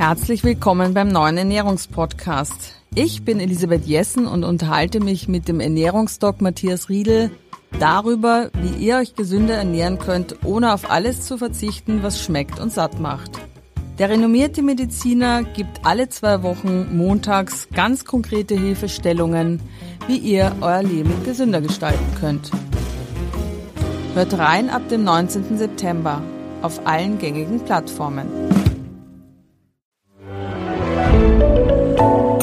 Herzlich willkommen beim neuen Ernährungspodcast. Ich bin Elisabeth Jessen und unterhalte mich mit dem Ernährungsdoc Matthias Riedel darüber, wie ihr euch gesünder ernähren könnt, ohne auf alles zu verzichten, was schmeckt und satt macht. Der renommierte Mediziner gibt alle zwei Wochen montags ganz konkrete Hilfestellungen, wie ihr euer Leben gesünder gestalten könnt. Hört rein ab dem 19. September auf allen gängigen Plattformen.